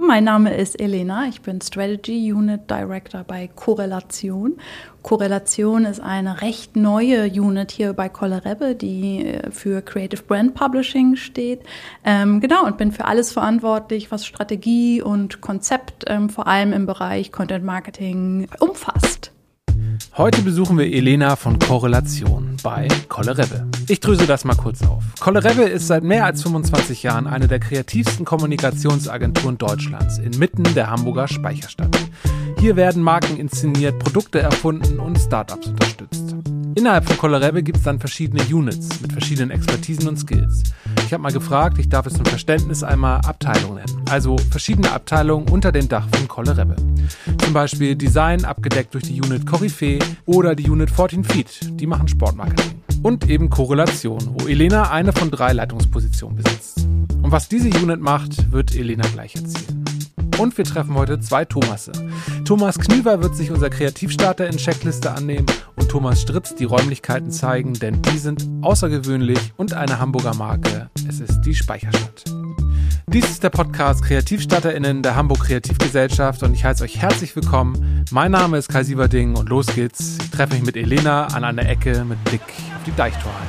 Mein Name ist Elena, ich bin Strategy Unit Director bei Korrelation. Korrelation ist eine recht neue Unit hier bei Kollerebbe, die äh, für Creative Brand Publishing steht. Ähm, genau, und bin für alles verantwortlich, was Strategie und Konzept ähm, vor allem im Bereich Content Marketing umfasst. Heute besuchen wir Elena von Korrelation bei Kollerebbe. Ich dröse das mal kurz auf. Kollerebbe ist seit mehr als 25 Jahren eine der kreativsten Kommunikationsagenturen Deutschlands inmitten der Hamburger Speicherstadt. Hier werden Marken inszeniert, Produkte erfunden und Startups unterstützt. Innerhalb von Kollerebbe gibt es dann verschiedene Units mit verschiedenen Expertisen und Skills. Ich habe mal gefragt, ich darf es zum Verständnis einmal Abteilung nennen. Also verschiedene Abteilungen unter dem Dach von Kollerebbe. Zum Beispiel Design abgedeckt durch die Unit Koryphäe oder die Unit 14 Feet, die machen Sportmarketing. Und eben Korrelation, wo Elena eine von drei Leitungspositionen besitzt. Und was diese Unit macht, wird Elena gleich erzählen. Und wir treffen heute zwei Thomasse. Thomas Knüver wird sich unser Kreativstarter in Checkliste annehmen und Thomas Stritz die Räumlichkeiten zeigen, denn die sind außergewöhnlich und eine Hamburger Marke. Es ist die Speicherstadt. Dies ist der Podcast KreativstarterInnen der Hamburg Kreativgesellschaft und ich heiße euch herzlich willkommen. Mein Name ist Kai Sieverding und los geht's. Ich treffe mich mit Elena an einer Ecke mit Blick auf die Deichtorhalle.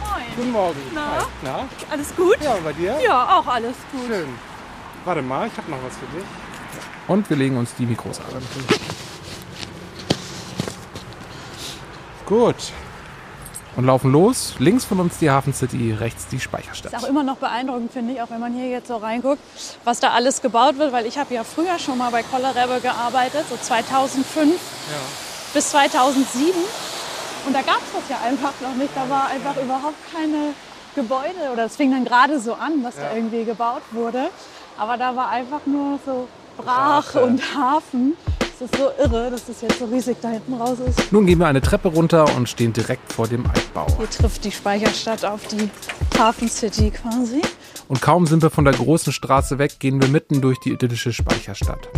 Moin. Guten Morgen. Na? Hi. Na? Alles gut? Ja, und bei dir? Ja, auch alles gut. Schön. Warte mal, ich habe noch was für dich. Und wir legen uns die Mikros an. Gut. Und laufen los. Links von uns die Hafen City, rechts die Speicherstadt. Ist auch immer noch beeindruckend, finde ich, auch wenn man hier jetzt so reinguckt, was da alles gebaut wird, weil ich habe ja früher schon mal bei Kollerebbe gearbeitet, so 2005 Ja. bis 2007. Und da gab es das ja einfach noch nicht. Da war einfach überhaupt keine Gebäude oder es fing dann gerade so an, was da Ja. irgendwie gebaut wurde. Aber da war einfach nur so Brach Brache. und Hafen. Es ist so irre, dass das jetzt so riesig da hinten raus ist. Nun gehen wir eine Treppe runter und stehen direkt vor dem Altbau. Hier trifft die Speicherstadt auf die Hafen City quasi. Und kaum sind wir von der großen Straße weg, gehen wir mitten durch die idyllische Speicherstadt.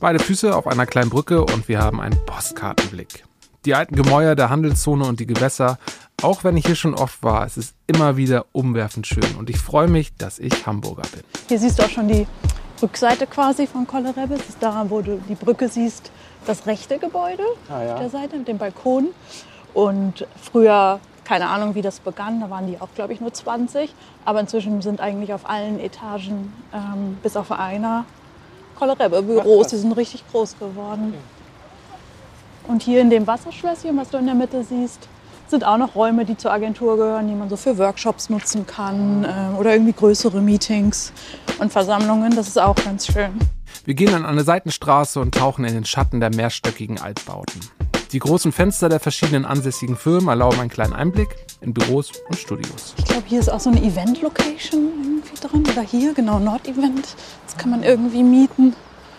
Beide Füße auf einer kleinen Brücke und wir haben einen Postkartenblick. Die alten Gemäuer der Handelszone und die Gewässer, auch wenn ich hier schon oft war, es ist immer wieder umwerfend schön und ich freue mich, dass ich Hamburger bin. Hier siehst du auch schon die Rückseite quasi von Kollerebbe. Das ist da, wo du die Brücke siehst, das rechte Gebäude Ah, ja. auf der Seite mit dem Balkon. Und früher, keine Ahnung, wie das begann, da waren die auch, glaube ich, nur 20. Aber inzwischen sind eigentlich auf allen Etagen, ähm, bis auf einer, Kollerebbe-Büros. Die sind richtig groß geworden. Und hier in dem Wasserschlösschen, was du in der Mitte siehst, sind auch noch Räume, die zur Agentur gehören, die man so für Workshops nutzen kann äh, oder irgendwie größere Meetings und Versammlungen. Das ist auch ganz schön. Wir gehen an eine Seitenstraße und tauchen in den Schatten der mehrstöckigen Altbauten. Die großen Fenster der verschiedenen ansässigen Firmen erlauben einen kleinen Einblick in Büros und Studios. Ich glaube, hier ist auch so eine Event-Location irgendwie drin. Oder hier, genau, Nord-Event. Das kann man irgendwie mieten.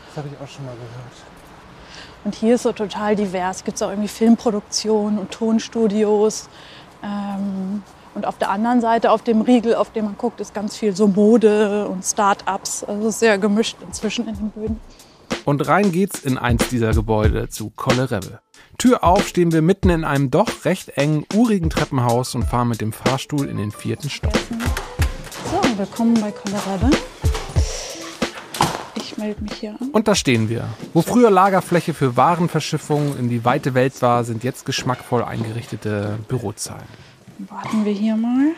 Das habe ich auch schon mal gehört. Und hier ist so total divers. Gibt es auch irgendwie Filmproduktionen und Tonstudios. Ähm, und auf der anderen Seite, auf dem Riegel, auf dem man guckt, ist ganz viel so Mode und Start-ups. Also sehr gemischt inzwischen in den Böden. Und rein geht's in eins dieser Gebäude zu Kollerebbe. Tür auf stehen wir mitten in einem doch recht engen, urigen Treppenhaus und fahren mit dem Fahrstuhl in den vierten Stock. So, willkommen bei Kollerebbe. Ich melde mich hier an. Und da stehen wir. Wo früher Lagerfläche für Warenverschiffung in die weite Welt war, sind jetzt geschmackvoll eingerichtete Bürozahlen. Warten wir hier mal.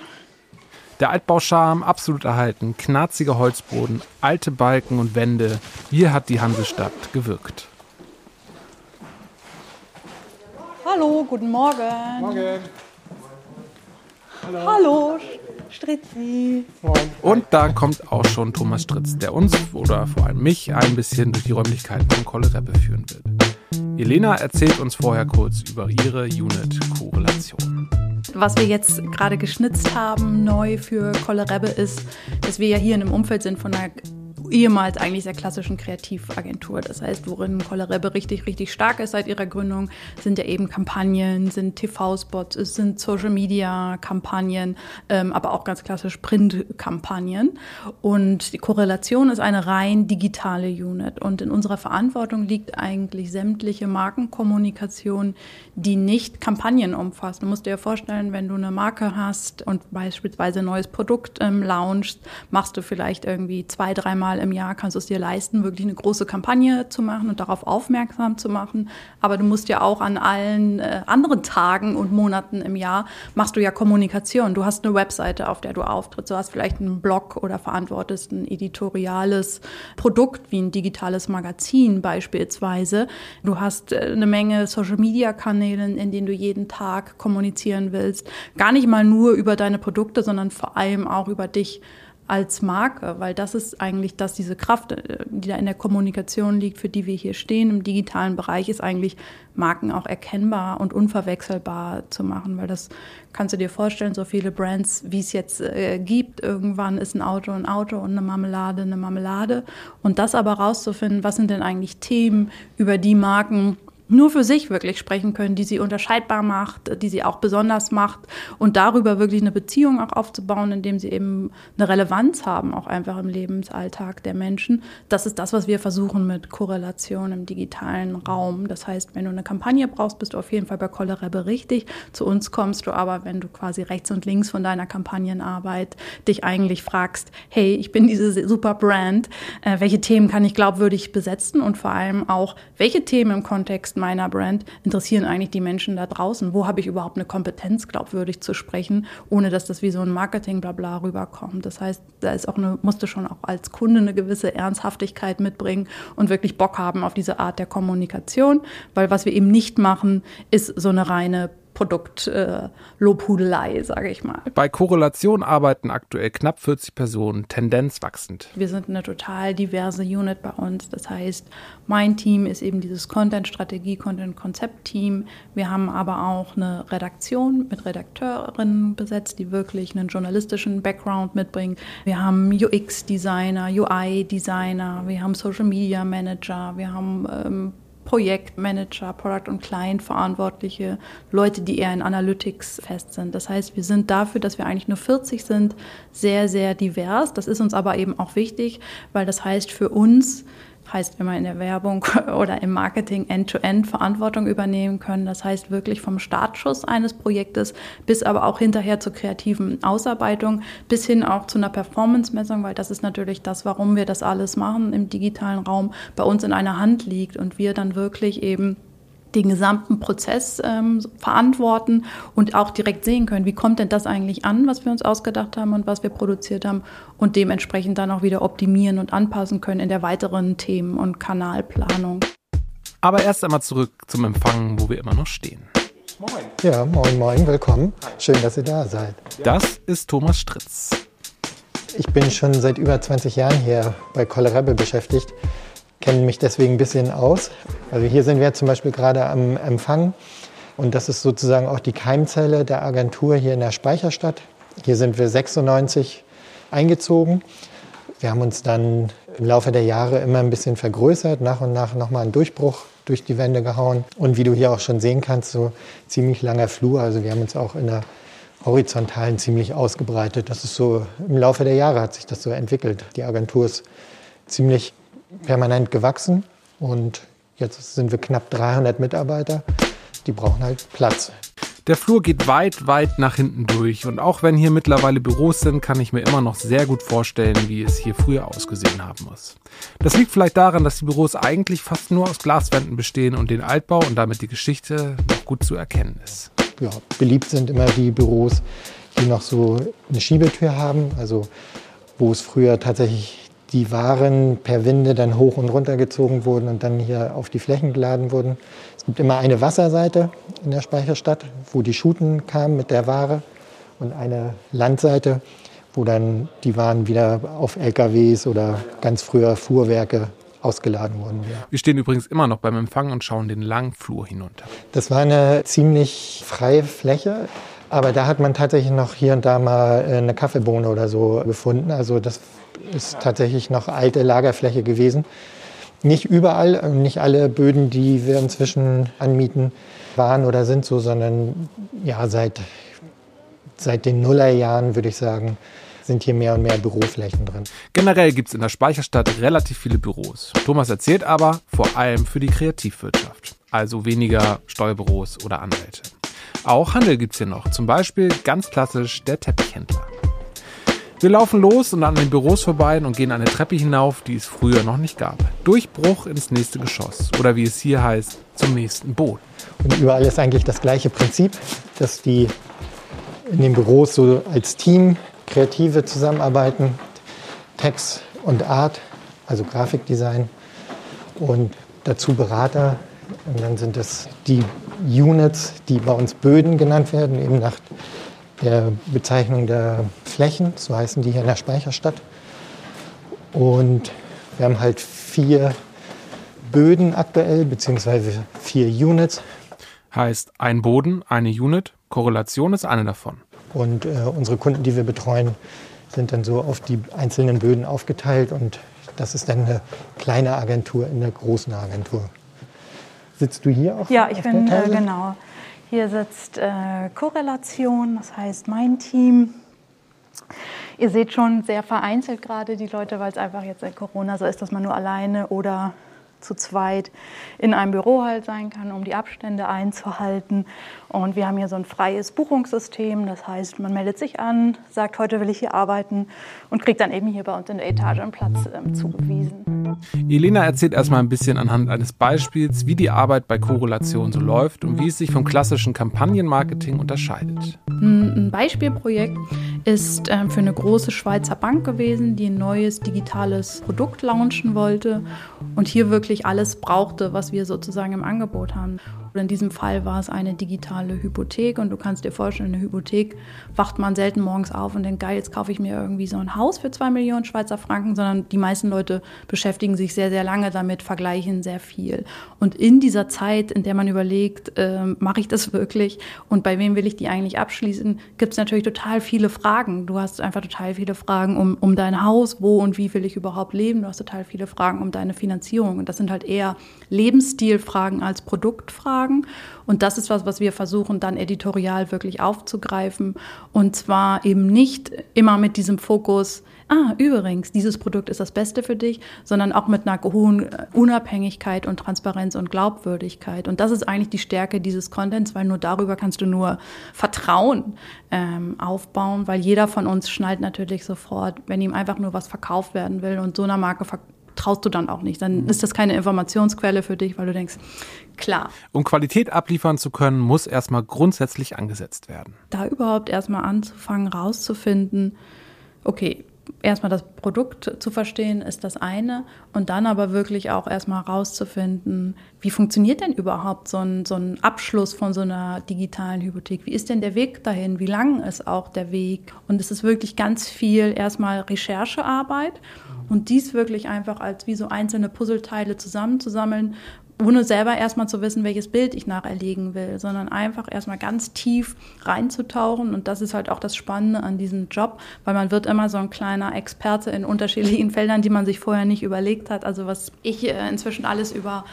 Der Altbauscharme absolut erhalten, knarziger Holzboden, alte Balken und Wände. Hier hat die Hansestadt gewirkt. Hallo, guten Morgen. Morgen. Hallo, Stritzi. Moin. Und da kommt auch schon Thomas Stritz, der uns oder vor allem mich ein bisschen durch die Räumlichkeiten von Kollerebbe führen wird. Elena erzählt uns vorher kurz über ihre Unit-Korrelation. Was wir jetzt gerade geschnitzt haben, neu für Kollerebbe, ist, dass wir ja hier in einem Umfeld sind von einer ehemals eigentlich sehr klassischen Kreativagentur. Das heißt, worin Kollerebbe richtig, richtig stark ist seit ihrer Gründung, sind ja eben Kampagnen, sind TV-Spots, sind Social-Media-Kampagnen, ähm, aber auch ganz klassisch Print-Kampagnen. Und die Korrelation ist eine rein digitale Unit. Und in unserer Verantwortung liegt eigentlich sämtliche Markenkommunikation, die nicht Kampagnen umfasst. Du musst dir ja vorstellen, wenn du eine Marke hast und beispielsweise ein neues Produkt ähm, launchst, machst du vielleicht irgendwie zwei, dreimal Im Jahr kannst du es dir leisten, wirklich eine große Kampagne zu machen und darauf aufmerksam zu machen. Aber du musst ja auch an allen äh, anderen Tagen und Monaten im Jahr machst du ja Kommunikation. Du hast eine Webseite, auf der du auftrittst. Du hast vielleicht einen Blog oder verantwortest ein editoriales Produkt wie ein digitales Magazin beispielsweise. Du hast äh, eine Menge Social-Media-Kanäle, in denen du jeden Tag kommunizieren willst. Gar nicht mal nur über deine Produkte, sondern vor allem auch über dich als Marke, weil das ist eigentlich das, diese Kraft, äh, die da in der Kommunikation liegt, für die wir hier stehen im digitalen Bereich, ist eigentlich Marken auch erkennbar und unverwechselbar zu machen, weil das kannst du dir vorstellen, so viele Brands, wie es jetzt äh, gibt, irgendwann ist ein Auto ein Auto und eine Marmelade eine Marmelade. Und das aber rauszufinden, was sind denn eigentlich Themen, über die Marken nur für sich wirklich sprechen können, die sie unterscheidbar macht, die sie auch besonders macht und darüber wirklich eine Beziehung auch aufzubauen, indem sie eben eine Relevanz haben, auch einfach im Lebensalltag der Menschen. Das ist das, was wir versuchen mit Korrelation im digitalen Raum. Das heißt, wenn du eine Kampagne brauchst, bist du auf jeden Fall bei Kollerebe richtig. Zu uns kommst du aber, wenn du quasi rechts und links von deiner Kampagnenarbeit dich eigentlich fragst, hey, ich bin diese super Brand, äh, welche Themen kann ich glaubwürdig besetzen und vor allem auch, welche Themen im Kontext meiner Brand interessieren eigentlich die Menschen da draußen? Wo habe ich überhaupt eine Kompetenz, glaubwürdig zu sprechen, ohne dass das wie so ein Marketing-Blabla rüberkommt? Das heißt, da ist auch eine, musste schon auch als Kunde eine gewisse Ernsthaftigkeit mitbringen und wirklich Bock haben auf diese Art der Kommunikation, weil was wir eben nicht machen, ist so eine reine Produktlobhudelei, äh, sage ich mal. Bei Korrelation arbeiten aktuell knapp 40 Personen, Tendenz wachsend. Wir sind eine total diverse Unit bei uns. Das heißt, mein Team ist eben dieses Content-Strategie, Content-Konzept-Team. Wir haben aber auch eine Redaktion mit Redakteurinnen besetzt, die wirklich einen journalistischen Background mitbringen. Wir haben UX-Designer, UI-Designer, wir haben Social-Media-Manager, wir haben ähm, Projektmanager, Product- und Client-Verantwortliche, Leute, die eher in Analytics fest sind. Das heißt, wir sind dafür, dass wir eigentlich nur 40 sind, sehr, sehr divers. Das ist uns aber eben auch wichtig, weil das heißt für uns, heißt, wenn wir in der Werbung oder im Marketing end-to-end -End Verantwortung übernehmen können. Das heißt wirklich vom Startschuss eines Projektes bis aber auch hinterher zur kreativen Ausarbeitung, bis hin auch zu einer Performance-Messung, weil das ist natürlich das, warum wir das alles machen im digitalen Raum, bei uns in einer Hand liegt und wir dann wirklich eben den gesamten Prozess ähm, verantworten und auch direkt sehen können, wie kommt denn das eigentlich an, was wir uns ausgedacht haben und was wir produziert haben und dementsprechend dann auch wieder optimieren und anpassen können in der weiteren Themen- und Kanalplanung. Aber erst einmal zurück zum Empfang, wo wir immer noch stehen. Moin. Ja, moin, moin, willkommen. Schön, dass ihr da seid. Das ist Thomas Stritz. Ich bin schon seit über 20 Jahren hier bei Kohlerabe beschäftigt kenne mich deswegen ein bisschen aus. Also hier sind wir zum Beispiel gerade am Empfang und das ist sozusagen auch die Keimzelle der Agentur hier in der Speicherstadt. Hier sind wir 96 eingezogen. Wir haben uns dann im Laufe der Jahre immer ein bisschen vergrößert, nach und nach nochmal einen Durchbruch durch die Wände gehauen. Und wie du hier auch schon sehen kannst, so ziemlich langer Flur. Also wir haben uns auch in der horizontalen ziemlich ausgebreitet. Das ist so, im Laufe der Jahre hat sich das so entwickelt. Die Agentur ist ziemlich permanent gewachsen und jetzt sind wir knapp 300 Mitarbeiter. Die brauchen halt Platz. Der Flur geht weit, weit nach hinten durch und auch wenn hier mittlerweile Büros sind, kann ich mir immer noch sehr gut vorstellen, wie es hier früher ausgesehen haben muss. Das liegt vielleicht daran, dass die Büros eigentlich fast nur aus Glaswänden bestehen und den Altbau und damit die Geschichte noch gut zu erkennen ist. Ja, beliebt sind immer die Büros, die noch so eine Schiebetür haben, also wo es früher tatsächlich die Waren per Winde dann hoch und runter gezogen wurden und dann hier auf die Flächen geladen wurden. Es gibt immer eine Wasserseite in der Speicherstadt, wo die Schuten kamen mit der Ware und eine Landseite, wo dann die Waren wieder auf LKWs oder ganz früher Fuhrwerke ausgeladen wurden. Ja. Wir stehen übrigens immer noch beim Empfang und schauen den langen Flur hinunter. Das war eine ziemlich freie Fläche. Aber da hat man tatsächlich noch hier und da mal eine Kaffeebohne oder so gefunden. Also das ist tatsächlich noch alte Lagerfläche gewesen. Nicht überall, nicht alle Böden, die wir inzwischen anmieten, waren oder sind so, sondern ja, seit, seit den Nullerjahren würde ich sagen, sind hier mehr und mehr Büroflächen drin. Generell gibt es in der Speicherstadt relativ viele Büros. Thomas erzählt aber vor allem für die Kreativwirtschaft, also weniger Steuerbüros oder Anwälte. Auch Handel gibt es hier noch, zum Beispiel ganz klassisch der Teppichhändler. Wir laufen los und an den Büros vorbei und gehen eine Treppe hinauf, die es früher noch nicht gab. Durchbruch ins nächste Geschoss oder wie es hier heißt, zum nächsten Boot. Und überall ist eigentlich das gleiche Prinzip, dass die in den Büros so als Team Kreative zusammenarbeiten, Text und Art, also Grafikdesign und dazu Berater. Und dann sind es die Units, die bei uns Böden genannt werden, eben nach der Bezeichnung der Flächen, so heißen die hier in der Speicherstadt. Und wir haben halt vier Böden aktuell, beziehungsweise vier Units. Heißt ein Boden, eine Unit, Korrelation ist eine davon. Und äh, unsere Kunden, die wir betreuen, sind dann so auf die einzelnen Böden aufgeteilt und das ist dann eine kleine Agentur in der großen Agentur. Sitzt du hier auch? Ja, ich bin äh, genau. Hier sitzt äh, Korrelation, das heißt mein Team. Ihr seht schon sehr vereinzelt gerade die Leute, weil es einfach jetzt seit Corona so ist, dass man nur alleine oder zu zweit in einem Büro halt sein kann, um die Abstände einzuhalten. Und wir haben hier so ein freies Buchungssystem. Das heißt, man meldet sich an, sagt, heute will ich hier arbeiten und kriegt dann eben hier bei uns in der Etage einen Platz ähm, zugewiesen. Elena erzählt erstmal ein bisschen anhand eines Beispiels, wie die Arbeit bei Korrelation so läuft und wie es sich vom klassischen Kampagnenmarketing unterscheidet. Ein Beispielprojekt ist äh, für eine große Schweizer Bank gewesen, die ein neues digitales Produkt launchen wollte und hier wirklich alles brauchte, was wir sozusagen im Angebot haben. In diesem Fall war es eine digitale Hypothek und du kannst dir vorstellen, eine Hypothek wacht man selten morgens auf und denkt, geil, jetzt kaufe ich mir irgendwie so ein Haus für zwei Millionen Schweizer Franken, sondern die meisten Leute beschäftigen sich sehr, sehr lange damit, vergleichen sehr viel. Und in dieser Zeit, in der man überlegt, äh, mache ich das wirklich und bei wem will ich die eigentlich abschließen, gibt es natürlich total viele Fragen. Du hast einfach total viele Fragen um, um dein Haus, wo und wie will ich überhaupt leben. Du hast total viele Fragen um deine Finanzierung. Und das sind halt eher Lebensstilfragen als Produktfragen. Fragen. Und das ist was, was wir versuchen dann editorial wirklich aufzugreifen. Und zwar eben nicht immer mit diesem Fokus, ah, übrigens, dieses Produkt ist das Beste für dich, sondern auch mit einer hohen Unabhängigkeit und Transparenz und Glaubwürdigkeit. Und das ist eigentlich die Stärke dieses Contents, weil nur darüber kannst du nur Vertrauen ähm, aufbauen, weil jeder von uns schnallt natürlich sofort, wenn ihm einfach nur was verkauft werden will und so einer Marke verkauft traust du dann auch nicht. Dann ist das keine Informationsquelle für dich, weil du denkst, klar. Um Qualität abliefern zu können, muss erstmal grundsätzlich angesetzt werden. Da überhaupt erstmal anzufangen, rauszufinden, okay, erstmal das Produkt zu verstehen, ist das eine. Und dann aber wirklich auch erstmal rauszufinden, wie funktioniert denn überhaupt so ein, so ein Abschluss von so einer digitalen Hypothek? Wie ist denn der Weg dahin? Wie lang ist auch der Weg? Und es ist wirklich ganz viel erstmal Recherchearbeit und dies wirklich einfach als wie so einzelne Puzzleteile zusammenzusammeln ohne selber erstmal zu wissen, welches Bild ich nacherlegen will, sondern einfach erstmal ganz tief reinzutauchen. Und das ist halt auch das Spannende an diesem Job, weil man wird immer so ein kleiner Experte in unterschiedlichen Feldern, die man sich vorher nicht überlegt hat. Also was ich äh, inzwischen alles über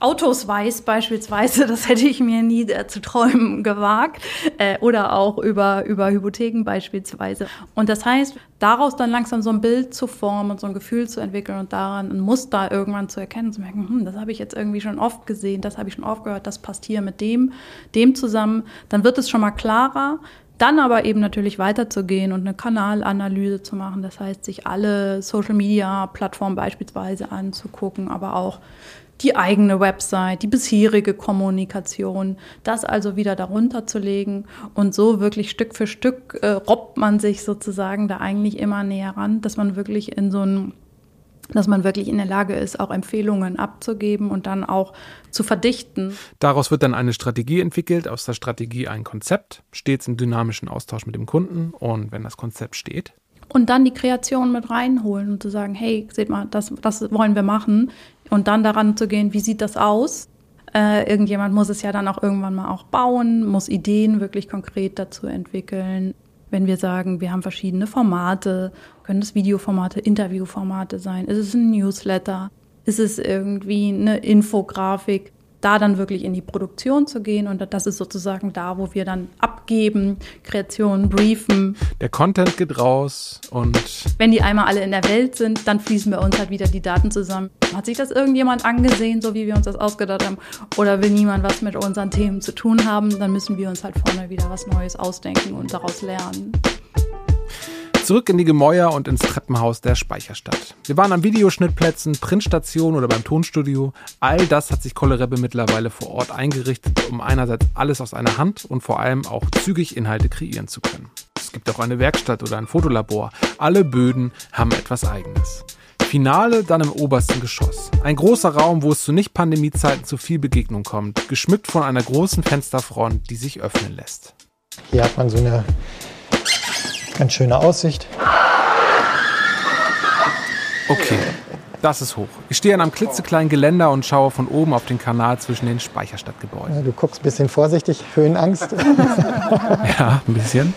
Autos weiß beispielsweise, das hätte ich mir nie äh, zu träumen gewagt. Äh, oder auch über, über Hypotheken beispielsweise. Und das heißt, daraus dann langsam so ein Bild zu formen und so ein Gefühl zu entwickeln und daran ein Muster irgendwann zu erkennen, zu merken, hm, das habe ich jetzt irgendwie schon oft gesehen, das habe ich schon oft gehört, das passt hier mit dem, dem zusammen, dann wird es schon mal klarer. Dann aber eben natürlich weiterzugehen und eine Kanalanalyse zu machen, das heißt, sich alle Social-Media-Plattformen beispielsweise anzugucken, aber auch die eigene Website, die bisherige Kommunikation, das also wieder darunter zu legen und so wirklich Stück für Stück äh, robbt man sich sozusagen da eigentlich immer näher ran, dass man wirklich in so ein dass man wirklich in der Lage ist, auch Empfehlungen abzugeben und dann auch zu verdichten. Daraus wird dann eine Strategie entwickelt, aus der Strategie ein Konzept, stets im dynamischen Austausch mit dem Kunden und wenn das Konzept steht, und dann die Kreation mit reinholen und zu sagen, hey, seht mal, das, das wollen wir machen. Und dann daran zu gehen, wie sieht das aus? Äh, irgendjemand muss es ja dann auch irgendwann mal auch bauen, muss Ideen wirklich konkret dazu entwickeln. Wenn wir sagen, wir haben verschiedene Formate, können es Videoformate, Interviewformate sein, ist es ein Newsletter, ist es irgendwie eine Infografik, da dann wirklich in die Produktion zu gehen und das ist sozusagen da, wo wir dann abgeben, Kreationen, briefen. Der Content geht raus und wenn die einmal alle in der Welt sind, dann fließen bei uns halt wieder die Daten zusammen. Hat sich das irgendjemand angesehen, so wie wir uns das ausgedacht haben, oder will niemand was mit unseren Themen zu tun haben, dann müssen wir uns halt vorne wieder was Neues ausdenken und daraus lernen. Zurück in die Gemäuer und ins Treppenhaus der Speicherstadt. Wir waren an Videoschnittplätzen, Printstationen oder beim Tonstudio. All das hat sich Kollerebbe mittlerweile vor Ort eingerichtet, um einerseits alles aus einer Hand und vor allem auch zügig Inhalte kreieren zu können. Es gibt auch eine Werkstatt oder ein Fotolabor. Alle Böden haben etwas Eigenes. Finale dann im obersten Geschoss. Ein großer Raum, wo es zu Nicht-Pandemie-Zeiten zu viel Begegnung kommt, geschmückt von einer großen Fensterfront, die sich öffnen lässt. Hier hat man so eine ganz schöne Aussicht. Okay, das ist hoch. Ich stehe an einem klitzekleinen Geländer und schaue von oben auf den Kanal zwischen den Speicherstadtgebäuden. Ja, du guckst ein bisschen vorsichtig, Höhenangst. ja, ein bisschen.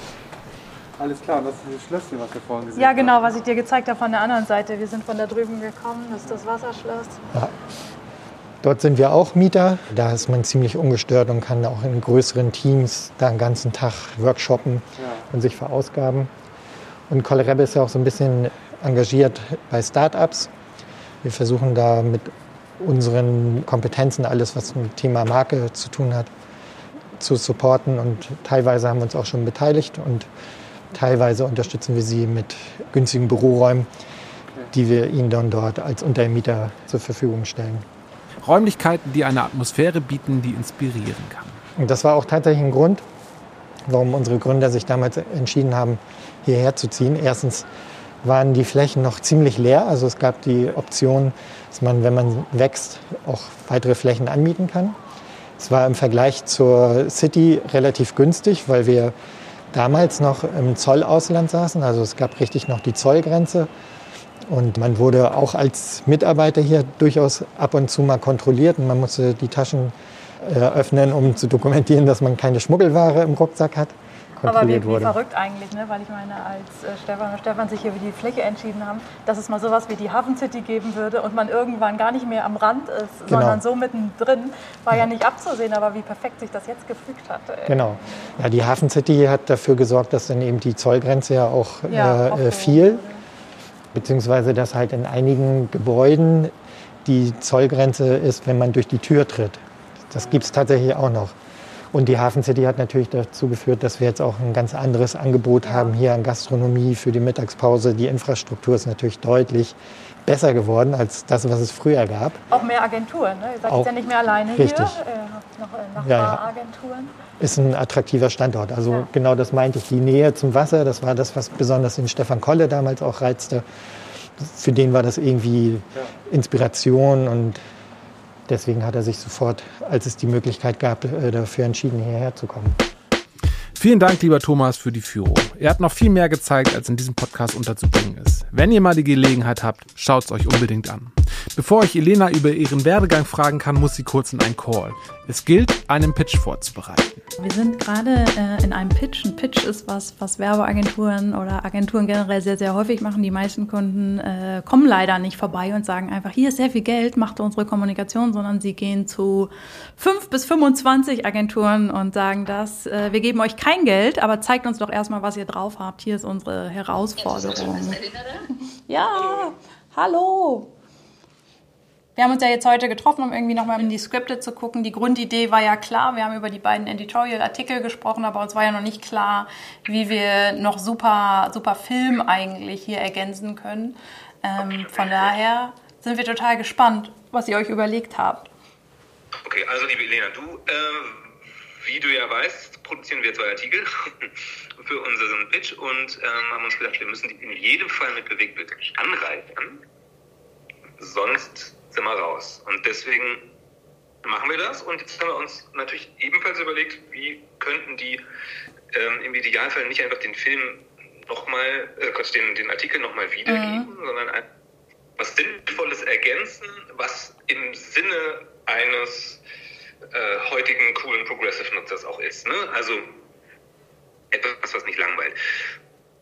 Alles klar, und das ist dieses Schlösschen, was wir vorhin gesehen Ja, haben. genau, was ich dir gezeigt habe von der anderen Seite. Wir sind von da drüben gekommen, das ist das Wasserschloss. Dort sind wir auch Mieter. Da ist man ziemlich ungestört und kann auch in größeren Teams da einen ganzen Tag workshoppen Ja. und sich verausgaben. Und Kollerebbe ist ja auch so ein bisschen engagiert bei Startups. Wir versuchen da mit unseren Kompetenzen alles, was mit dem Thema Marke zu tun hat, zu supporten. Und teilweise haben wir uns auch schon beteiligt und teilweise unterstützen wir sie mit günstigen Büroräumen, die wir ihnen dann dort als Untermieter zur Verfügung stellen. Räumlichkeiten, die eine Atmosphäre bieten, die inspirieren kann. Und das war auch tatsächlich ein Grund, warum unsere Gründer sich damals entschieden haben, hierher zu ziehen. Erstens waren die Flächen noch ziemlich leer. Also es gab die Option, dass man, wenn man wächst, auch weitere Flächen anmieten kann. Es war im Vergleich zur City relativ günstig, weil wir damals noch im Zollausland saßen. Also es gab richtig noch die Zollgrenze. Und man wurde auch als Mitarbeiter hier durchaus ab und zu mal kontrolliert. Und man musste die Taschen äh, öffnen, um zu dokumentieren, dass man keine Schmuggelware im Rucksack hat. Aber wie, wie verrückt eigentlich, ne? weil ich meine, als äh, Stefan und Stefan sich hier für die Fläche entschieden haben, dass es mal sowas wie die Hafen City geben würde und man irgendwann gar nicht mehr am Rand ist, Genau. sondern so mittendrin, war ja nicht abzusehen, aber wie perfekt sich das jetzt gefügt hat. äh. Genau. Ja, die Hafen City hat dafür gesorgt, dass dann eben die Zollgrenze ja auch Ja, äh, äh, fiel. Beziehungsweise, dass halt in einigen Gebäuden die Zollgrenze ist, wenn man durch die Tür tritt. Das gibt es tatsächlich auch noch. Und die Hafen City hat natürlich dazu geführt, dass wir jetzt auch ein ganz anderes Angebot haben hier an Gastronomie für die Mittagspause. Die Infrastruktur ist natürlich deutlich besser geworden als das, was es früher gab. Auch mehr Agenturen. Ne? Ihr seid Auch- jetzt ja nicht mehr alleine Richtig. hier, äh, habt noch äh, Ja, ja. Nachbaragenturen. ist ein attraktiver Standort. Also Ja. genau das meinte ich. Die Nähe zum Wasser, das war das, was besonders den Stefan Kolle damals auch reizte. Für den war das irgendwie Inspiration und deswegen hat er sich sofort, als es die Möglichkeit gab, äh, dafür entschieden, hierher zu kommen. Vielen Dank, lieber Thomas, für die Führung. Er hat noch viel mehr gezeigt, als in diesem Podcast unterzubringen ist. Wenn ihr mal die Gelegenheit habt, schaut es euch unbedingt an. Bevor ich Elena über ihren Werdegang fragen kann, muss sie kurz in einen Call. Es gilt, einen Pitch vorzubereiten. Wir sind gerade äh, in einem Pitch. Ein Pitch ist was, was Werbeagenturen oder Agenturen generell sehr, sehr häufig machen. Die meisten Kunden äh, kommen leider nicht vorbei und sagen einfach, hier ist sehr viel Geld, macht unsere Kommunikation, sondern sie gehen zu fünf bis 25 Agenturen und sagen das, äh, wir geben euch kein Geld, aber zeigt uns doch erstmal, was ihr drauf habt. Hier ist unsere Herausforderung. Ja, hallo. Wir haben uns ja jetzt heute getroffen, um irgendwie nochmal in die Skripte zu gucken. Die Grundidee war ja klar. Wir haben über die beiden Editorial-Artikel gesprochen, aber uns war ja noch nicht klar, wie wir noch super, super Film eigentlich hier ergänzen können. Ähm, von daher sind wir total gespannt, was ihr euch überlegt habt. Okay, also liebe Elena, du, äh, wie du ja weißt, produzieren wir zwei Artikel für unseren Pitch und ähm, haben uns gedacht, wir müssen die in jedem Fall mit Bewegtbild anreichern, sonst sind wir raus. Und deswegen machen wir das und jetzt haben wir uns natürlich ebenfalls überlegt, wie könnten die ähm, im Idealfall nicht einfach den Film nochmal, äh, den, den Artikel nochmal wiedergeben, sondern ein, was Sinnvolles ergänzen, was im Sinne eines äh, heutigen coolen Progressive-Nutzers auch ist. Ne? Also etwas, was nicht langweilt.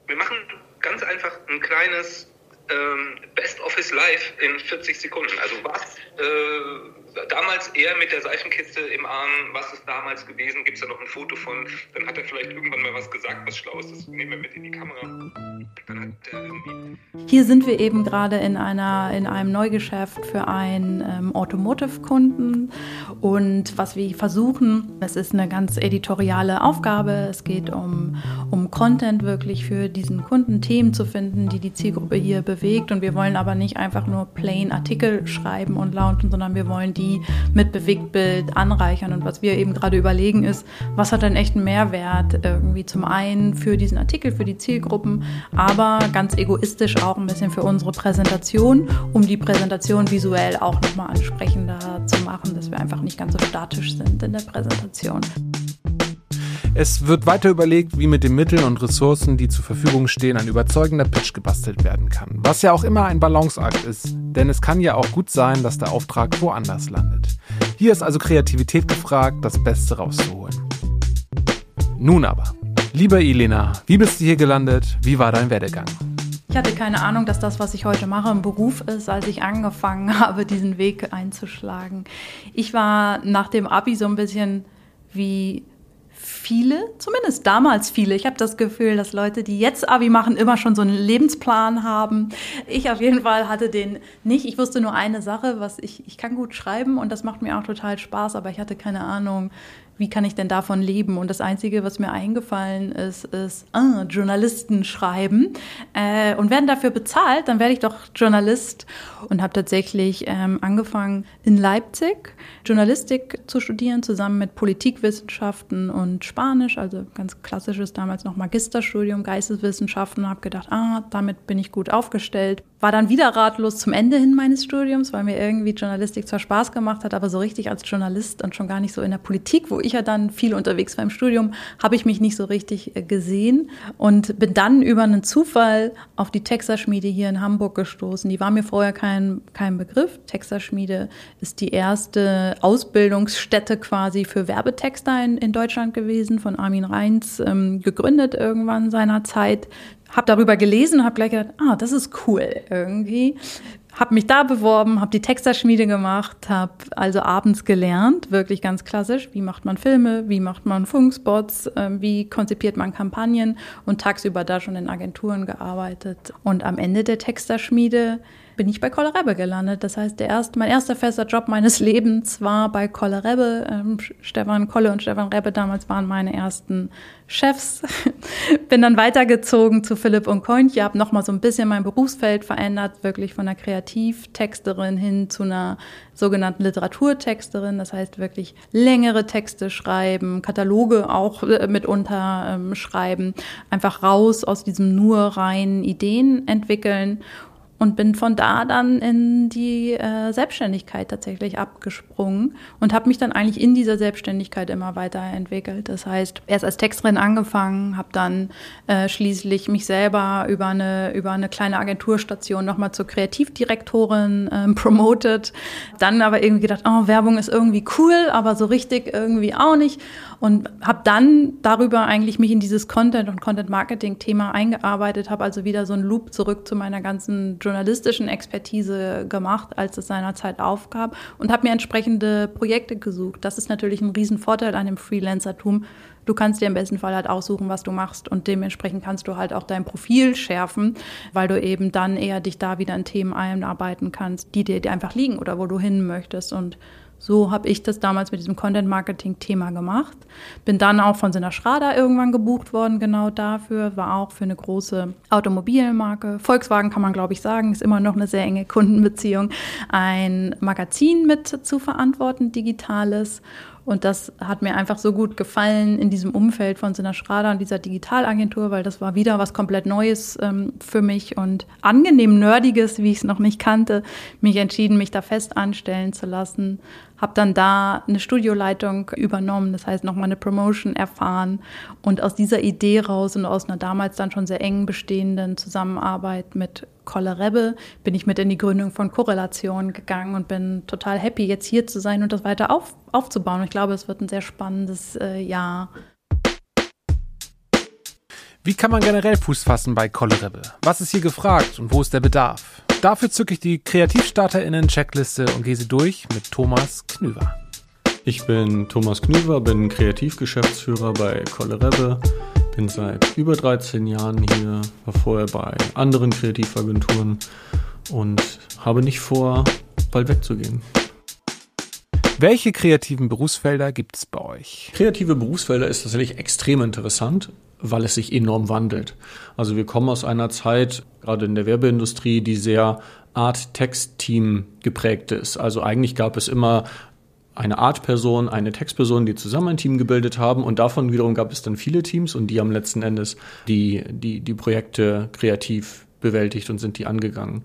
Wir machen ganz einfach ein kleines ähm, Best of His Life in 40 Sekunden. Also was äh, damals er mit der Seifenkiste im Arm, was ist damals gewesen, gibt es da noch ein Foto von, dann hat er vielleicht irgendwann mal was gesagt, was schlau ist, das nehmen wir mit in die Kamera. Hier sind wir eben gerade in, einer, in einem Neugeschäft für einen ähm, Automotive-Kunden. Und was wir versuchen, es ist eine ganz editoriale Aufgabe, es geht um, um Content wirklich für diesen Kunden, Themen zu finden, die die Zielgruppe hier bewegt. Und wir wollen aber nicht einfach nur plain Artikel schreiben und launchen, sondern wir wollen die mit Bewegtbild anreichern. Und was wir eben gerade überlegen ist, was hat einen echten Mehrwert irgendwie zum einen für diesen Artikel, für die Zielgruppen, aber ganz egoistisch auch ein bisschen für unsere Präsentation, um die Präsentation visuell auch nochmal ansprechender zu machen, dass wir einfach nicht ganz so statisch sind in der Präsentation. Es wird weiter überlegt, wie mit den Mitteln und Ressourcen, die zur Verfügung stehen, ein überzeugender Pitch gebastelt werden kann. Was ja auch immer ein Balanceakt ist, denn es kann ja auch gut sein, dass der Auftrag woanders landet. Hier ist also Kreativität gefragt, das Beste rauszuholen. Nun aber, lieber Elena, wie bist du hier gelandet? Wie war dein Werdegang? Ich hatte keine Ahnung, dass das, was ich heute mache, ein Beruf ist, als ich angefangen habe, diesen Weg einzuschlagen. Ich war nach dem Abi so ein bisschen wie viele, zumindest damals viele. Ich habe das Gefühl, dass Leute, die jetzt Abi machen, immer schon so einen Lebensplan haben. Ich auf jeden Fall hatte den nicht. Ich wusste nur eine Sache, was ich, ich kann gut schreiben und das macht mir auch total Spaß, aber ich hatte keine Ahnung, wie kann ich denn davon leben? Und das Einzige, was mir eingefallen ist, ist ah, Journalisten schreiben äh, und werden dafür bezahlt, dann werde ich doch Journalist und habe tatsächlich ähm, angefangen in Leipzig Journalistik zu studieren, zusammen mit Politikwissenschaften und Spanisch, also ganz klassisches damals noch Magisterstudium, Geisteswissenschaften, habe gedacht, ah, damit bin ich gut aufgestellt. War dann wieder ratlos zum Ende hin meines Studiums, weil mir irgendwie Journalistik zwar Spaß gemacht hat, aber so richtig als Journalist und schon gar nicht so in der Politik, wo ich ja dann viel unterwegs war im Studium, habe ich mich nicht so richtig äh, gesehen und bin dann über einen Zufall auf die Texas-Schmiede hier in Hamburg gestoßen. Die war mir vorher kein, kein Begriff. Texas-Schmiede ist die erste Ausbildungsstätte quasi für Werbetexter in, in Deutschland gewesen, von Armin Reins ähm, gegründet irgendwann seiner Zeit. Hab darüber gelesen, habe gleich gedacht, ah, das ist cool irgendwie. Hab mich da beworben, habe die Texterschmiede gemacht, habe also abends gelernt, wirklich ganz klassisch, wie macht man Filme, wie macht man Funkspots, äh, wie konzipiert man Kampagnen und tagsüber da schon in Agenturen gearbeitet. Und am Ende der Texterschmiede bin ich bei Kollerebbe gelandet. Das heißt, der erste, mein erster fester Job meines Lebens war bei Kollerebbe. Ähm, Stefan Kolle und Stefan Rebbe damals waren meine ersten Chefs. bin dann weitergezogen zu Philipp und Kointje, habe nochmal so ein bisschen mein Berufsfeld verändert, wirklich von einer Kreativtexterin hin zu einer sogenannten Literaturtexterin. Das heißt wirklich längere Texte schreiben, Kataloge auch äh, mitunter ähm, schreiben, einfach raus aus diesem nur reinen Ideen entwickeln und bin von da dann in die äh, Selbstständigkeit tatsächlich abgesprungen und habe mich dann eigentlich in dieser Selbstständigkeit immer weiterentwickelt. Das heißt, erst als Texterin angefangen, habe dann äh, schließlich mich selber über eine über eine kleine Agenturstation nochmal zur Kreativdirektorin ähm, promoted. Dann aber irgendwie gedacht, oh, Werbung ist irgendwie cool, aber so richtig irgendwie auch nicht und habe dann darüber eigentlich mich in dieses Content und Content Marketing Thema eingearbeitet, habe also wieder so einen Loop zurück zu meiner ganzen journalistischen Expertise gemacht, als es seinerzeit aufgab und habe mir entsprechende Projekte gesucht. Das ist natürlich ein Riesenvorteil an dem Freelancertum. Du kannst dir im besten Fall halt aussuchen, was du machst und dementsprechend kannst du halt auch dein Profil schärfen, weil du eben dann eher dich da wieder in Themen einarbeiten kannst, die dir einfach liegen oder wo du hin möchtest und so habe ich das damals mit diesem Content-Marketing-Thema gemacht. Bin dann auch von Sinna Schrader irgendwann gebucht worden, genau dafür. War auch für eine große Automobilmarke. Volkswagen kann man, glaube ich, sagen, ist immer noch eine sehr enge Kundenbeziehung. Ein Magazin mit zu verantworten, digitales. Und das hat mir einfach so gut gefallen in diesem Umfeld von Sinna Schrader und dieser Digitalagentur, weil das war wieder was komplett Neues ähm, für mich und angenehm Nerdiges, wie ich es noch nicht kannte, mich entschieden, mich da fest anstellen zu lassen. Habe dann da eine Studioleitung übernommen, das heißt nochmal eine Promotion erfahren und aus dieser Idee raus und aus einer damals dann schon sehr eng bestehenden Zusammenarbeit mit Kolle Rebbe bin ich mit in die Gründung von Korrelation gegangen und bin total happy, jetzt hier zu sein und das weiter auf, aufzubauen. Ich glaube, es wird ein sehr spannendes äh, Jahr. Wie kann man generell Fuß fassen bei Kolle Rebbe? Was ist hier gefragt und wo ist der Bedarf? Dafür zücke ich die KreativstarterInnen-Checkliste und gehe sie durch mit Thomas Knüver. Ich bin Thomas Knüver, bin Kreativgeschäftsführer bei Kollerebbe, bin seit über 13 Jahren hier, war vorher bei anderen Kreativagenturen und habe nicht vor, bald wegzugehen. Welche kreativen Berufsfelder gibt es bei euch? Kreative Berufsfelder ist tatsächlich extrem interessant, weil es sich enorm wandelt. Also wir kommen aus einer Zeit, gerade in der Werbeindustrie, die sehr Art-Text-Team geprägt ist. Also eigentlich gab es immer eine Art-Person, eine Textperson, die zusammen ein Team gebildet haben und davon wiederum gab es dann viele Teams und die haben letzten Endes die, die, die Projekte kreativ bewältigt und sind die angegangen.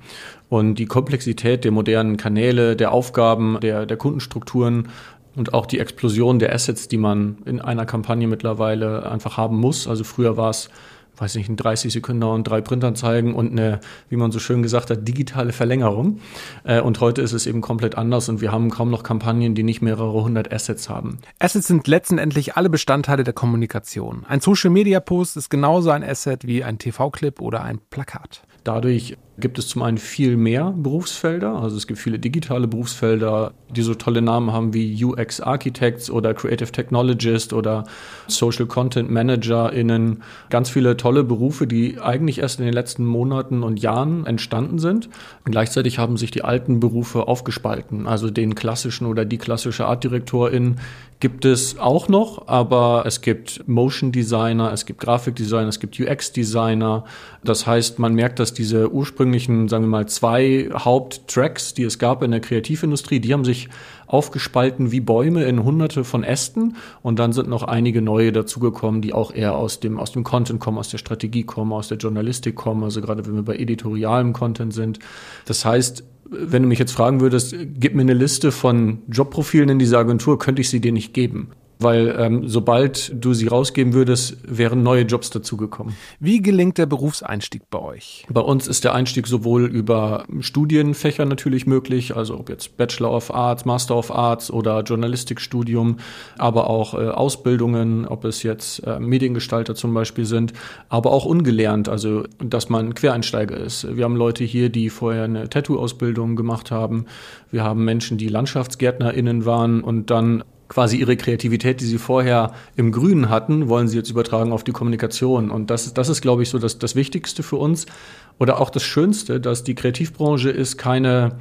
Und die Komplexität der modernen Kanäle, der Aufgaben, der, der Kundenstrukturen und auch die Explosion der Assets, die man in einer Kampagne mittlerweile einfach haben muss. Also früher war es weiß nicht, ein 30 Sekunden und drei Printanzeigen und eine, wie man so schön gesagt hat, digitale Verlängerung. Äh, und heute ist es eben komplett anders und wir haben kaum noch Kampagnen, die nicht mehrere hundert Assets haben. Assets sind letztendlich alle Bestandteile der Kommunikation. Ein Social Media Post ist genauso ein Asset wie ein TV-Clip oder ein Plakat. Dadurch gibt es zum einen viel mehr Berufsfelder. Also es gibt viele digitale Berufsfelder, die so tolle Namen haben wie UX Architects oder Creative Technologist oder Social Content ManagerInnen. Ganz viele tolle Berufe, die eigentlich erst in den letzten Monaten und Jahren entstanden sind. Und gleichzeitig haben sich die alten Berufe aufgespalten. Also den klassischen oder die klassische Artdirektorin gibt es auch noch, aber es gibt Motion Designer, es gibt Grafikdesigner, es gibt UX Designer. Das heißt, man merkt, dass diese ursprünglichen, sagen wir mal, zwei Haupttracks, die es gab in der Kreativindustrie, die haben sich aufgespalten wie Bäume in hunderte von Ästen. Und dann sind noch einige neue dazugekommen, die auch eher aus dem, aus dem Content kommen, aus der Strategie kommen, aus der Journalistik kommen, also gerade wenn wir bei editorialem Content sind. Das heißt, wenn du mich jetzt fragen würdest, gib mir eine Liste von Jobprofilen in dieser Agentur, könnte ich sie dir nicht geben weil ähm, sobald du sie rausgeben würdest, wären neue Jobs dazugekommen. Wie gelingt der Berufseinstieg bei euch? Bei uns ist der Einstieg sowohl über Studienfächer natürlich möglich, also ob jetzt Bachelor of Arts, Master of Arts oder Journalistikstudium, aber auch äh, Ausbildungen, ob es jetzt äh, Mediengestalter zum Beispiel sind, aber auch ungelernt, also dass man Quereinsteiger ist. Wir haben Leute hier, die vorher eine Tattoo-Ausbildung gemacht haben. Wir haben Menschen, die LandschaftsgärtnerInnen waren und dann quasi ihre Kreativität, die sie vorher im Grünen hatten, wollen sie jetzt übertragen auf die Kommunikation. Und das, das ist, glaube ich, so das, das Wichtigste für uns oder auch das Schönste, dass die Kreativbranche ist keine,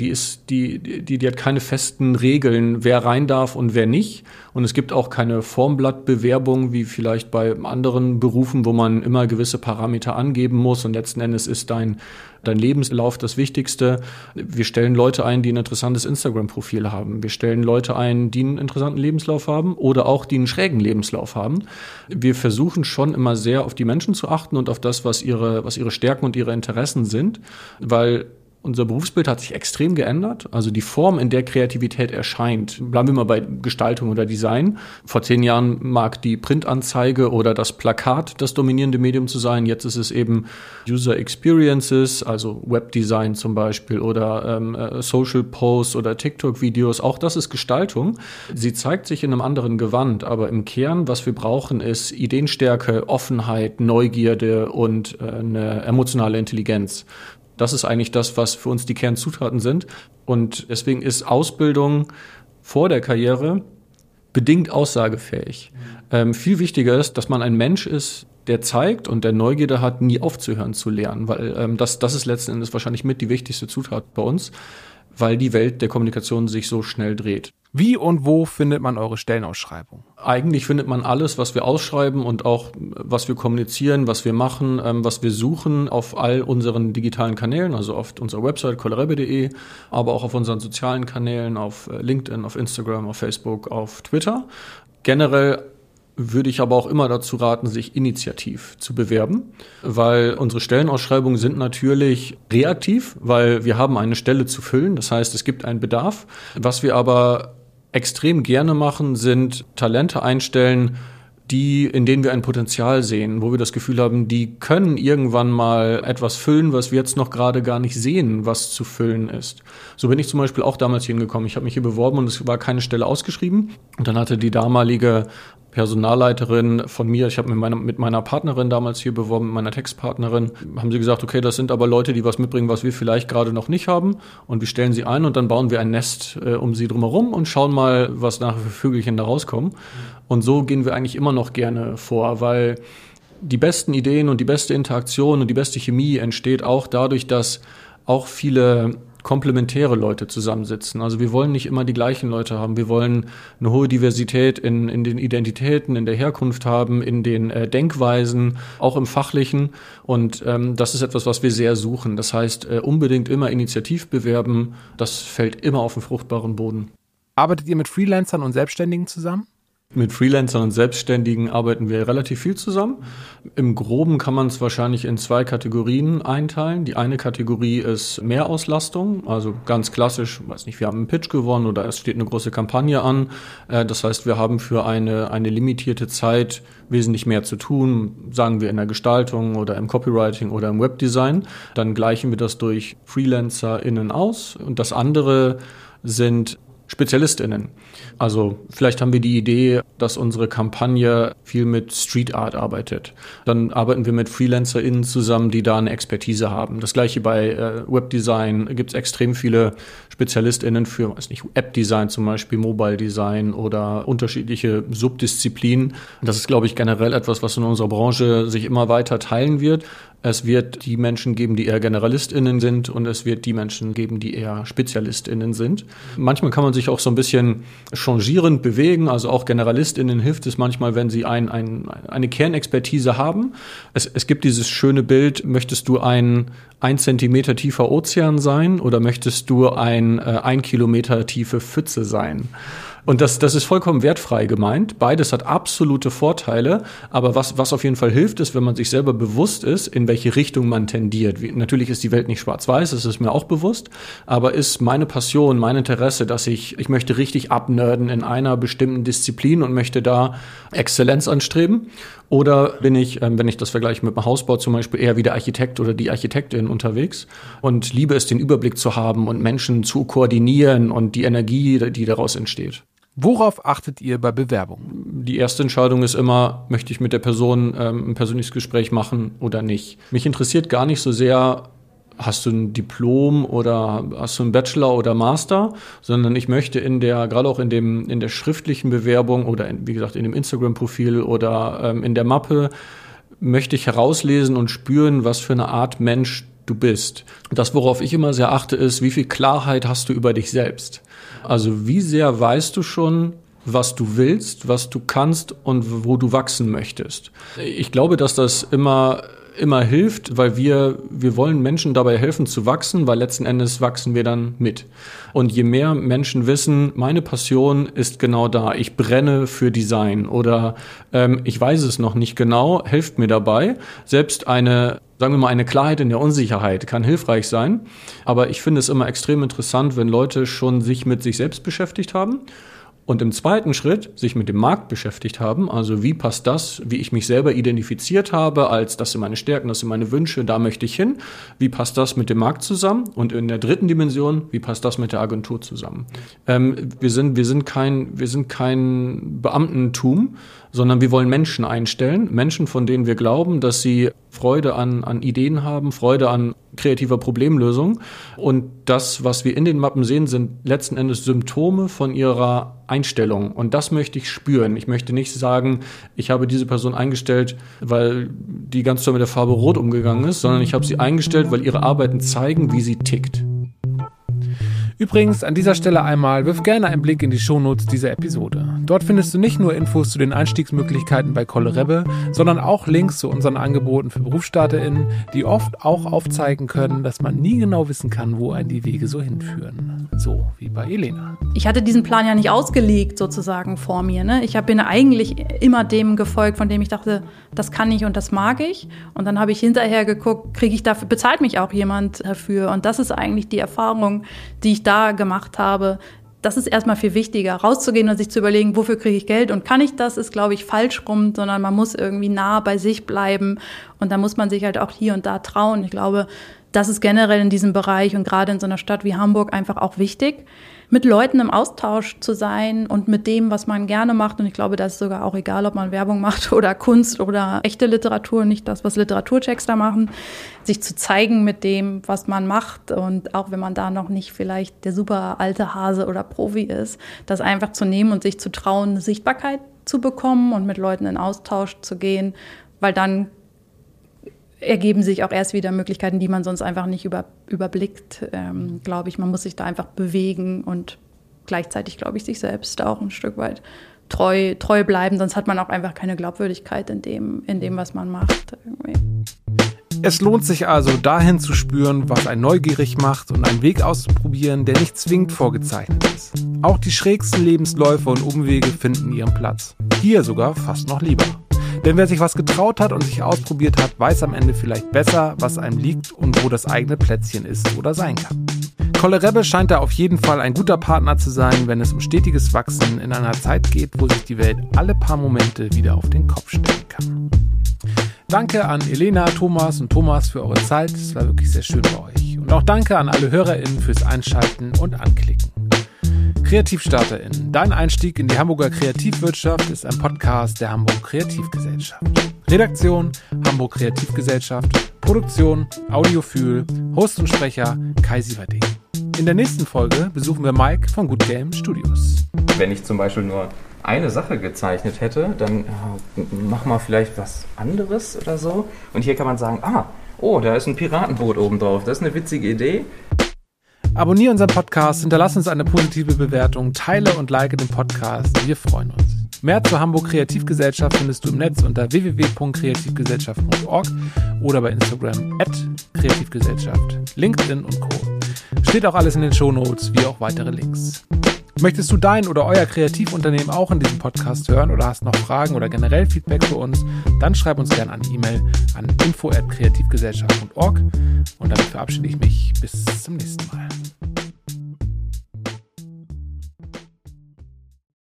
die ist, die, die, die hat keine festen Regeln, wer rein darf und wer nicht. Und es gibt auch keine Formblattbewerbung, wie vielleicht bei anderen Berufen, wo man immer gewisse Parameter angeben muss. Und letzten Endes ist dein, dein Lebenslauf das Wichtigste. Wir stellen Leute ein, die ein interessantes Instagram-Profil haben. Wir stellen Leute ein, die einen interessanten Lebenslauf haben oder auch die einen schrägen Lebenslauf haben. Wir versuchen schon immer sehr auf die Menschen zu achten und auf das, was ihre, was ihre Stärken und ihre Interessen sind, weil unser Berufsbild hat sich extrem geändert. Also die Form, in der Kreativität erscheint. Bleiben wir mal bei Gestaltung oder Design. Vor zehn Jahren mag die Printanzeige oder das Plakat das dominierende Medium zu sein. Jetzt ist es eben User Experiences, also Webdesign zum Beispiel oder ähm, äh, Social Posts oder TikTok-Videos. Auch das ist Gestaltung. Sie zeigt sich in einem anderen Gewand, aber im Kern, was wir brauchen, ist Ideenstärke, Offenheit, Neugierde und äh, eine emotionale Intelligenz. Das ist eigentlich das, was für uns die Kernzutaten sind. Und deswegen ist Ausbildung vor der Karriere bedingt aussagefähig. Ähm, viel wichtiger ist, dass man ein Mensch ist, der zeigt und der Neugierde hat, nie aufzuhören zu lernen, weil ähm, das, das ist letzten Endes wahrscheinlich mit die wichtigste Zutat bei uns, weil die Welt der Kommunikation sich so schnell dreht. Wie und wo findet man eure Stellenausschreibung? Eigentlich findet man alles, was wir ausschreiben und auch was wir kommunizieren, was wir machen, ähm, was wir suchen auf all unseren digitalen Kanälen, also auf unserer Website kollerebe.de, aber auch auf unseren sozialen Kanälen, auf äh, LinkedIn, auf Instagram, auf Facebook, auf Twitter. Generell würde ich aber auch immer dazu raten, sich initiativ zu bewerben, weil unsere Stellenausschreibungen sind natürlich reaktiv, weil wir haben eine Stelle zu füllen. Das heißt, es gibt einen Bedarf. Was wir aber extrem gerne machen, sind Talente einstellen, die, in denen wir ein Potenzial sehen, wo wir das Gefühl haben, die können irgendwann mal etwas füllen, was wir jetzt noch gerade gar nicht sehen, was zu füllen ist. So bin ich zum Beispiel auch damals hingekommen. Ich habe mich hier beworben und es war keine Stelle ausgeschrieben. Und dann hatte die damalige Personalleiterin von mir, ich habe mit meiner, mit meiner Partnerin damals hier beworben, mit meiner Textpartnerin, haben sie gesagt, okay, das sind aber Leute, die was mitbringen, was wir vielleicht gerade noch nicht haben und wir stellen sie ein und dann bauen wir ein Nest äh, um sie drumherum und schauen mal, was nachher für Vögelchen da rauskommen. Und so gehen wir eigentlich immer noch gerne vor, weil die besten Ideen und die beste Interaktion und die beste Chemie entsteht auch dadurch, dass auch viele komplementäre Leute zusammensitzen. Also wir wollen nicht immer die gleichen Leute haben. Wir wollen eine hohe Diversität in, in den Identitäten, in der Herkunft haben, in den äh, Denkweisen, auch im Fachlichen. Und ähm, das ist etwas, was wir sehr suchen. Das heißt, äh, unbedingt immer Initiativ bewerben. Das fällt immer auf den fruchtbaren Boden. Arbeitet ihr mit Freelancern und Selbstständigen zusammen? Mit Freelancern und Selbstständigen arbeiten wir relativ viel zusammen. Im Groben kann man es wahrscheinlich in zwei Kategorien einteilen. Die eine Kategorie ist Mehrauslastung, also ganz klassisch, weiß nicht, wir haben einen Pitch gewonnen oder es steht eine große Kampagne an. Äh, das heißt, wir haben für eine, eine limitierte Zeit wesentlich mehr zu tun, sagen wir in der Gestaltung oder im Copywriting oder im Webdesign. Dann gleichen wir das durch FreelancerInnen aus. Und das andere sind SpezialistInnen. Also vielleicht haben wir die Idee, dass unsere Kampagne viel mit Street Art arbeitet. Dann arbeiten wir mit FreelancerInnen zusammen, die da eine Expertise haben. Das gleiche bei äh, Webdesign gibt es extrem viele SpezialistInnen für, weiß nicht, App-Design zum Beispiel, Mobile-Design oder unterschiedliche Subdisziplinen. Das ist, glaube ich, generell etwas, was in unserer Branche sich immer weiter teilen wird. Es wird die Menschen geben, die eher GeneralistInnen sind und es wird die Menschen geben, die eher SpezialistInnen sind. Manchmal kann man sich auch so ein bisschen changierend bewegen. Also auch GeneralistInnen hilft es manchmal, wenn sie ein, ein, eine Kernexpertise haben. Es, es gibt dieses schöne Bild, möchtest du ein ein Zentimeter tiefer Ozean sein oder möchtest du ein äh, ein Kilometer tiefe Pfütze sein? Und das, das ist vollkommen wertfrei gemeint. Beides hat absolute Vorteile. Aber was, was auf jeden Fall hilft, ist, wenn man sich selber bewusst ist, in welche Richtung man tendiert. Wie, natürlich ist die Welt nicht schwarz-weiß, das ist mir auch bewusst. Aber ist meine Passion, mein Interesse, dass ich, ich möchte richtig abnörden in einer bestimmten Disziplin und möchte da Exzellenz anstreben? Oder bin ich, ähm, wenn ich das vergleiche mit dem Hausbau zum Beispiel, eher wie der Architekt oder die Architektin unterwegs und liebe es, den Überblick zu haben und Menschen zu koordinieren und die Energie, die daraus entsteht? Worauf achtet ihr bei Bewerbungen? Die erste Entscheidung ist immer, möchte ich mit der Person ähm, ein persönliches Gespräch machen oder nicht. Mich interessiert gar nicht so sehr, hast du ein Diplom oder hast du einen Bachelor oder Master, sondern ich möchte in der, gerade auch in dem, in der schriftlichen Bewerbung oder in, wie gesagt in dem Instagram-Profil oder ähm, in der Mappe, möchte ich herauslesen und spüren, was für eine Art Mensch du bist. Das, worauf ich immer sehr achte, ist, wie viel Klarheit hast du über dich selbst? Also wie sehr weißt du schon, was du willst, was du kannst und wo du wachsen möchtest. Ich glaube, dass das immer immer hilft, weil wir, wir wollen Menschen dabei helfen zu wachsen, weil letzten Endes wachsen wir dann mit. Und je mehr Menschen wissen, meine Passion ist genau da, ich brenne für Design oder ähm, ich weiß es noch nicht genau, hilft mir dabei. Selbst eine sagen wir mal, eine Klarheit in der Unsicherheit kann hilfreich sein. Aber ich finde es immer extrem interessant, wenn Leute schon sich mit sich selbst beschäftigt haben und im zweiten Schritt sich mit dem Markt beschäftigt haben, also wie passt das, wie ich mich selber identifiziert habe, als das sind meine Stärken, das sind meine Wünsche, da möchte ich hin, wie passt das mit dem Markt zusammen und in der dritten Dimension, wie passt das mit der Agentur zusammen. Ähm, wir, sind, wir, sind kein, wir sind kein Beamtentum, sondern wir wollen Menschen einstellen, Menschen, von denen wir glauben, dass sie Freude an, an Ideen haben, Freude an kreativer Problemlösung. Und das, was wir in den Mappen sehen, sind letzten Endes Symptome von ihrer Einstellung. Und das möchte ich spüren. Ich möchte nicht sagen, ich habe diese Person eingestellt, weil die ganz toll mit der Farbe Rot umgegangen ist, sondern ich habe sie eingestellt, weil ihre Arbeiten zeigen, wie sie tickt. Übrigens, an dieser Stelle einmal, wirf gerne einen Blick in die Shownotes dieser Episode. Dort findest du nicht nur Infos zu den Einstiegsmöglichkeiten bei Kolle Rebbe, sondern auch Links zu unseren Angeboten für BerufsstarterInnen, die oft auch aufzeigen können, dass man nie genau wissen kann, wo einen die Wege so hinführen. So wie bei Elena. Ich hatte diesen Plan ja nicht ausgelegt sozusagen vor mir. Ne? Ich bin eigentlich immer dem gefolgt, von dem ich dachte, das kann ich und das mag ich. Und dann habe ich hinterher geguckt, kriege ich dafür, bezahlt mich auch jemand dafür. Und das ist eigentlich die Erfahrung, die ich da da gemacht habe, das ist erstmal viel wichtiger, rauszugehen und sich zu überlegen, wofür kriege ich Geld und kann ich das, ist, glaube ich, falsch rum, sondern man muss irgendwie nah bei sich bleiben und da muss man sich halt auch hier und da trauen. Ich glaube, das ist generell in diesem Bereich und gerade in so einer Stadt wie Hamburg einfach auch wichtig mit Leuten im Austausch zu sein und mit dem, was man gerne macht. Und ich glaube, das ist sogar auch egal, ob man Werbung macht oder Kunst oder echte Literatur, nicht das, was Literaturchecks da machen, sich zu zeigen mit dem, was man macht. Und auch wenn man da noch nicht vielleicht der super alte Hase oder Profi ist, das einfach zu nehmen und sich zu trauen, eine Sichtbarkeit zu bekommen und mit Leuten in Austausch zu gehen, weil dann ergeben sich auch erst wieder Möglichkeiten, die man sonst einfach nicht über, überblickt, ähm, glaube ich. Man muss sich da einfach bewegen und gleichzeitig, glaube ich, sich selbst auch ein Stück weit treu, treu bleiben, sonst hat man auch einfach keine Glaubwürdigkeit in dem, in dem was man macht. Irgendwie. Es lohnt sich also, dahin zu spüren, was einen neugierig macht und einen Weg auszuprobieren, der nicht zwingend vorgezeichnet ist. Auch die schrägsten Lebensläufe und Umwege finden ihren Platz. Hier sogar fast noch lieber. Denn wer sich was getraut hat und sich ausprobiert hat, weiß am Ende vielleicht besser, was einem liegt und wo das eigene Plätzchen ist oder sein kann. Kolle scheint da auf jeden Fall ein guter Partner zu sein, wenn es um stetiges Wachsen in einer Zeit geht, wo sich die Welt alle paar Momente wieder auf den Kopf stellen kann. Danke an Elena, Thomas und Thomas für eure Zeit. Es war wirklich sehr schön bei euch. Und auch danke an alle HörerInnen fürs Einschalten und Anklicken. KreativstarterInnen. Dein Einstieg in die Hamburger Kreativwirtschaft ist ein Podcast der Hamburg Kreativgesellschaft. Redaktion Hamburg Kreativgesellschaft. Produktion Audiophil. Host und Sprecher Kai Sieverding. In der nächsten Folge besuchen wir Mike von Good Game Studios. Wenn ich zum Beispiel nur eine Sache gezeichnet hätte, dann äh, mach mal vielleicht was anderes oder so. Und hier kann man sagen, ah, oh, da ist ein Piratenboot oben drauf. Das ist eine witzige Idee. Abonniere unseren Podcast, hinterlass uns eine positive Bewertung, teile und like den Podcast. Wir freuen uns. Mehr zur Hamburg Kreativgesellschaft findest du im Netz unter www.kreativgesellschaft.org oder bei Instagram at Kreativgesellschaft, LinkedIn und Co. Steht auch alles in den Shownotes, wie auch weitere Links. Möchtest du dein oder euer Kreativunternehmen auch in diesem Podcast hören oder hast noch Fragen oder generell Feedback für uns, dann schreib uns gerne an E-Mail an info@kreativgesellschaft.org und damit verabschiede ich mich bis zum nächsten Mal.